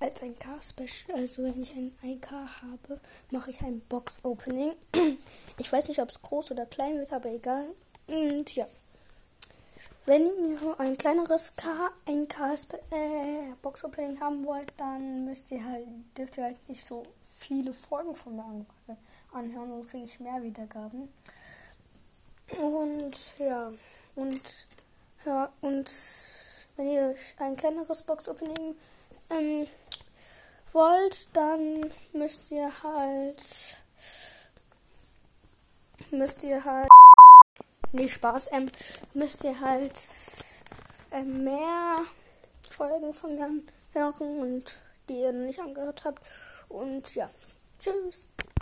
als ein K-Special, also wenn ich ein 1K habe, mache ich ein Box-Opening. Ich weiß nicht, ob es groß oder klein wird, aber egal. Und ja. Wenn ihr ein kleineres K, ein K äh, Box Opening haben wollt, dann müsst ihr halt, dürft ihr halt nicht so viele Folgen von mir anhören, und kriege ich mehr Wiedergaben. Und ja, und ja, und wenn ihr ein kleineres Box Opening ähm, wollt, dann müsst ihr halt müsst ihr halt nee Spaß ähm, müsst ihr halt ähm, mehr Folgen von mir hören und die ihr nicht angehört habt. Und ja tschüss